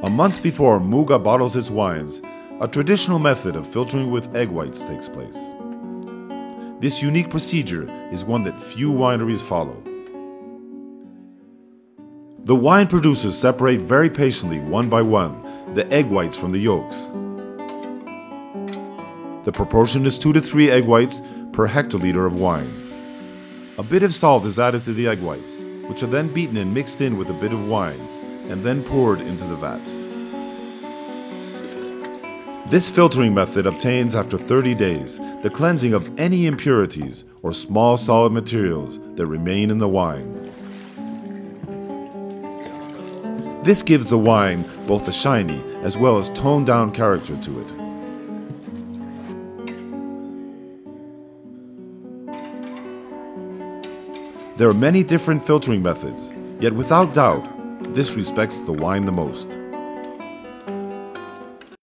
A month before Muga bottles its wines, a traditional method of filtering with egg whites takes place. This unique procedure is one that few wineries follow. The wine producers separate very patiently, one by one, the egg whites from the yolks. The proportion is 2 to 3 egg whites per hectoliter of wine. A bit of salt is added to the egg whites, which are then beaten and mixed in with a bit of wine, and then poured into the vats. This filtering method obtains after 30 days the cleansing of any impurities or small solid materials that remain in the wine. This gives the wine both a shiny as well as toned down character to it. There are many different filtering methods, yet without doubt, this respects the wine the most.